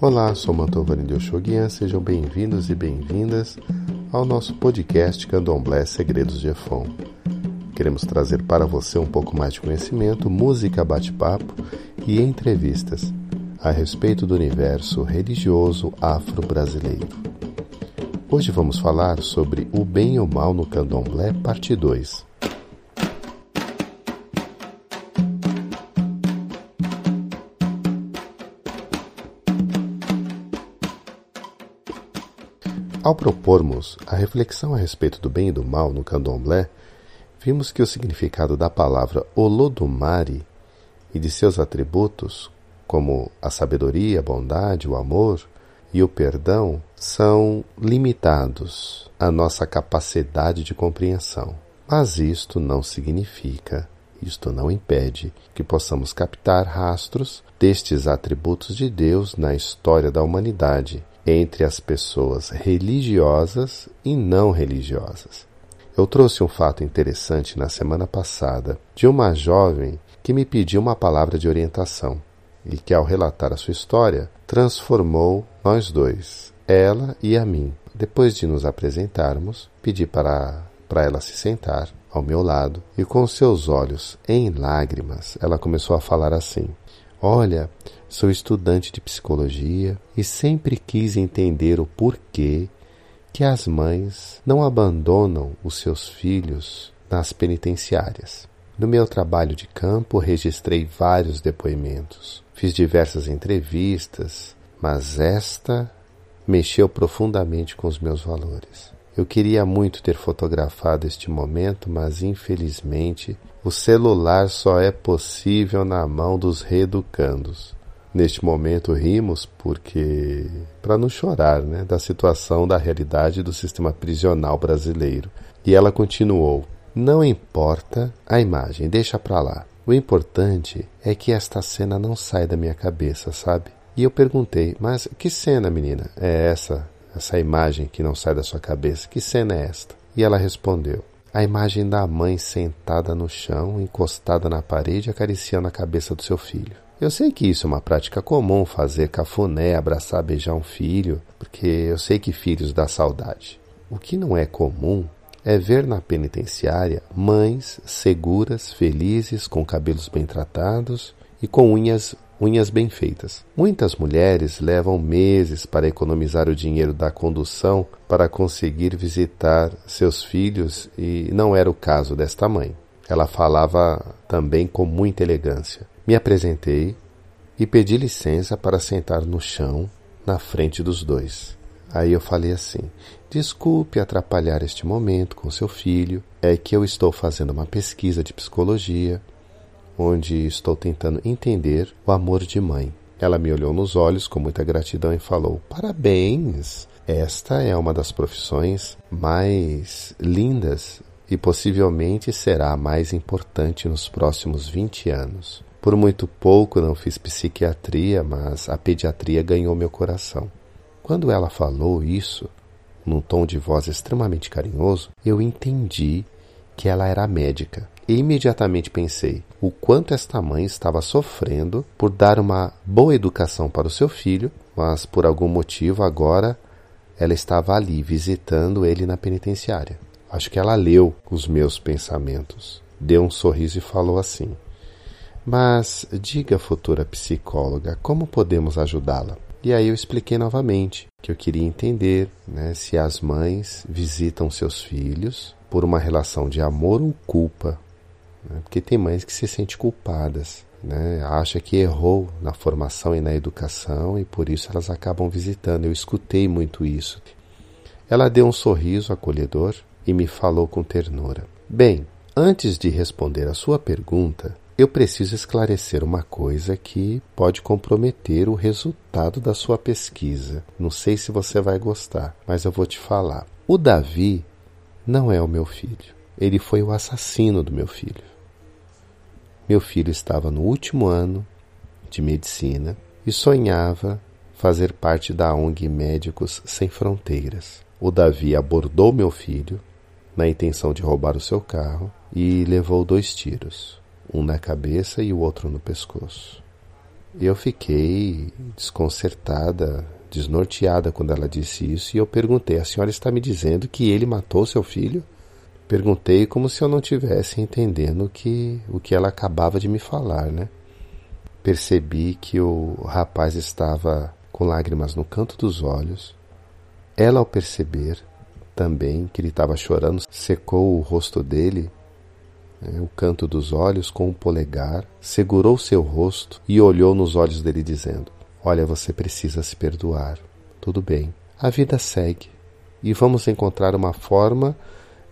Olá, sou Mantovani de Oxoguian, sejam bem-vindos e bem-vindas ao nosso podcast Candomblé Segredos de Efon. Queremos trazer para você um pouco mais de conhecimento, música, bate-papo e entrevistas a respeito do universo religioso afro-brasileiro. Hoje vamos falar sobre o bem e o mal no Candomblé, parte 2. Ao propormos a reflexão a respeito do bem e do mal no candomblé, vimos que o significado da palavra Olodumare e de seus atributos, como a sabedoria, a bondade, o amor e o perdão, são limitados à nossa capacidade de compreensão. Mas isto não significa, isto não impede que possamos captar rastros destes atributos de Deus na história da humanidade entre as pessoas religiosas e não religiosas. Eu trouxe um fato interessante na semana passada de uma jovem que me pediu uma palavra de orientação e que, ao relatar a sua história, transformou nós dois, ela e a mim. Depois de nos apresentarmos, pedi para, para ela se sentar ao meu lado e, com seus olhos em lágrimas, ela começou a falar assim: Olha, sou estudante de psicologia e sempre quis entender o porquê que as mães não abandonam os seus filhos nas penitenciárias. No meu trabalho de campo, registrei vários depoimentos, fiz diversas entrevistas, mas esta mexeu profundamente com os meus valores. Eu queria muito ter fotografado este momento, mas infelizmente o celular só é possível na mão dos reeducandos. Neste momento rimos porque para não chorar, né, da situação da realidade do sistema prisional brasileiro. E ela continuou: "Não importa a imagem, deixa para lá. O importante é que esta cena não sai da minha cabeça, sabe?" E eu perguntei: "Mas que cena, menina? É essa essa imagem que não sai da sua cabeça. Que cena é esta? E ela respondeu: A imagem da mãe sentada no chão, encostada na parede, acariciando a cabeça do seu filho. Eu sei que isso é uma prática comum, fazer cafuné, abraçar, beijar um filho, porque eu sei que filhos dá saudade. O que não é comum é ver na penitenciária mães seguras, felizes, com cabelos bem tratados e com unhas unhas bem feitas. Muitas mulheres levam meses para economizar o dinheiro da condução para conseguir visitar seus filhos e não era o caso desta mãe. Ela falava também com muita elegância. Me apresentei e pedi licença para sentar no chão na frente dos dois. Aí eu falei assim: Desculpe atrapalhar este momento com seu filho, é que eu estou fazendo uma pesquisa de psicologia onde estou tentando entender o amor de mãe. Ela me olhou nos olhos com muita gratidão e falou: Parabéns! Esta é uma das profissões mais lindas e possivelmente será a mais importante nos próximos 20 anos. Por muito pouco não fiz psiquiatria, mas a pediatria ganhou meu coração. Quando ela falou isso, num tom de voz extremamente carinhoso, eu entendi que ela era médica. E imediatamente pensei o quanto esta mãe estava sofrendo por dar uma boa educação para o seu filho, mas por algum motivo agora ela estava ali visitando ele na penitenciária. Acho que ela leu os meus pensamentos, deu um sorriso e falou assim: Mas diga, futura psicóloga, como podemos ajudá-la? E aí eu expliquei novamente que eu queria entender né, se as mães visitam seus filhos por uma relação de amor ou culpa né? Porque tem mães que se sentem culpadas, né? acha que errou na formação e na educação e por isso elas acabam visitando. Eu escutei muito isso. Ela deu um sorriso acolhedor e me falou com ternura. Bem, antes de responder a sua pergunta, eu preciso esclarecer uma coisa que pode comprometer o resultado da sua pesquisa. Não sei se você vai gostar, mas eu vou te falar. O Davi não é o meu filho. Ele foi o assassino do meu filho. Meu filho estava no último ano de medicina e sonhava fazer parte da ONG Médicos Sem Fronteiras. O Davi abordou meu filho na intenção de roubar o seu carro e levou dois tiros, um na cabeça e o outro no pescoço. Eu fiquei desconcertada, desnorteada quando ela disse isso e eu perguntei: A senhora está me dizendo que ele matou seu filho? Perguntei como se eu não tivesse entendendo que, o que ela acabava de me falar, né? Percebi que o rapaz estava com lágrimas no canto dos olhos. Ela, ao perceber também que ele estava chorando, secou o rosto dele, né, o canto dos olhos, com o polegar, segurou seu rosto e olhou nos olhos dele, dizendo: Olha, você precisa se perdoar. Tudo bem, a vida segue e vamos encontrar uma forma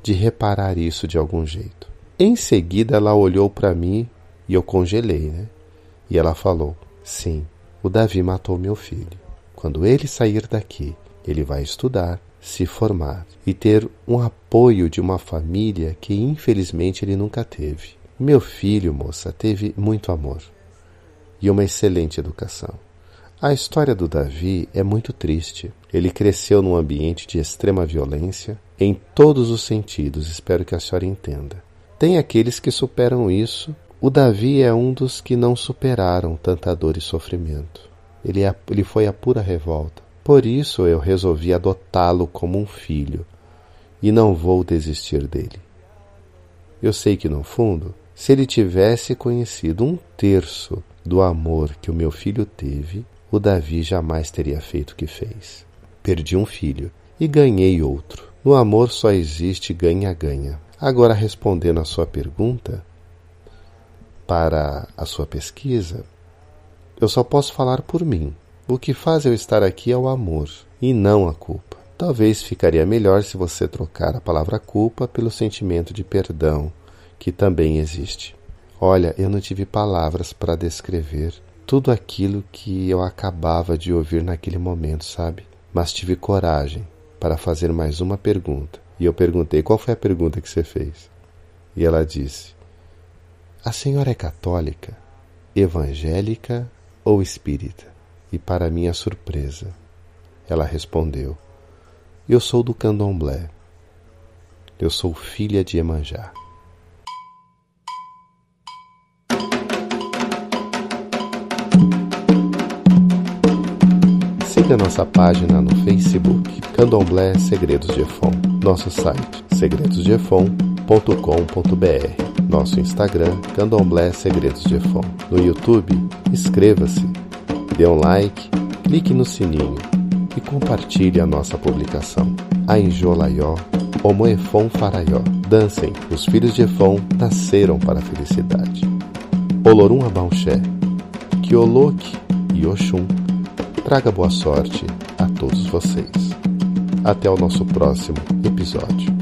de reparar isso de algum jeito. Em seguida, ela olhou para mim e eu congelei, né? E ela falou: Sim, o Davi matou meu filho. Quando ele sair daqui, ele vai estudar, se formar e ter um apoio de uma família que infelizmente ele nunca teve. Meu filho, moça, teve muito amor e uma excelente educação. A história do Davi é muito triste. Ele cresceu num ambiente de extrema violência em todos os sentidos, espero que a senhora entenda. Tem aqueles que superam isso o Davi é um dos que não superaram tanta dor e sofrimento. Ele, é, ele foi a pura revolta. Por isso eu resolvi adotá-lo como um filho e não vou desistir dele. Eu sei que, no fundo, se ele tivesse conhecido um terço do amor que o meu filho teve, o Davi jamais teria feito o que fez. Perdi um filho e ganhei outro. No amor só existe ganha-ganha. Agora, respondendo à sua pergunta, para a sua pesquisa, eu só posso falar por mim. O que faz eu estar aqui é o amor e não a culpa. Talvez ficaria melhor se você trocar a palavra culpa pelo sentimento de perdão, que também existe. Olha, eu não tive palavras para descrever tudo aquilo que eu acabava de ouvir naquele momento, sabe? Mas tive coragem para fazer mais uma pergunta. E eu perguntei: qual foi a pergunta que você fez? E ela disse: a senhora é católica, evangélica ou espírita? E para minha surpresa, ela respondeu: Eu sou do candomblé. Eu sou filha de Emanjá. Siga nossa página no Facebook, Candomblé Segredos de Efon. Nosso site, segredosdeefon.com.br nosso Instagram, Candomblé Segredos de Efon. No YouTube, inscreva-se, dê um like, clique no sininho e compartilhe a nossa publicação. Ainjolaió, Omoefon Faraió. Dancem, os filhos de Efon nasceram para a felicidade. Olorum Abaunxé, Kioloque e Oxum, traga boa sorte a todos vocês. Até o nosso próximo episódio.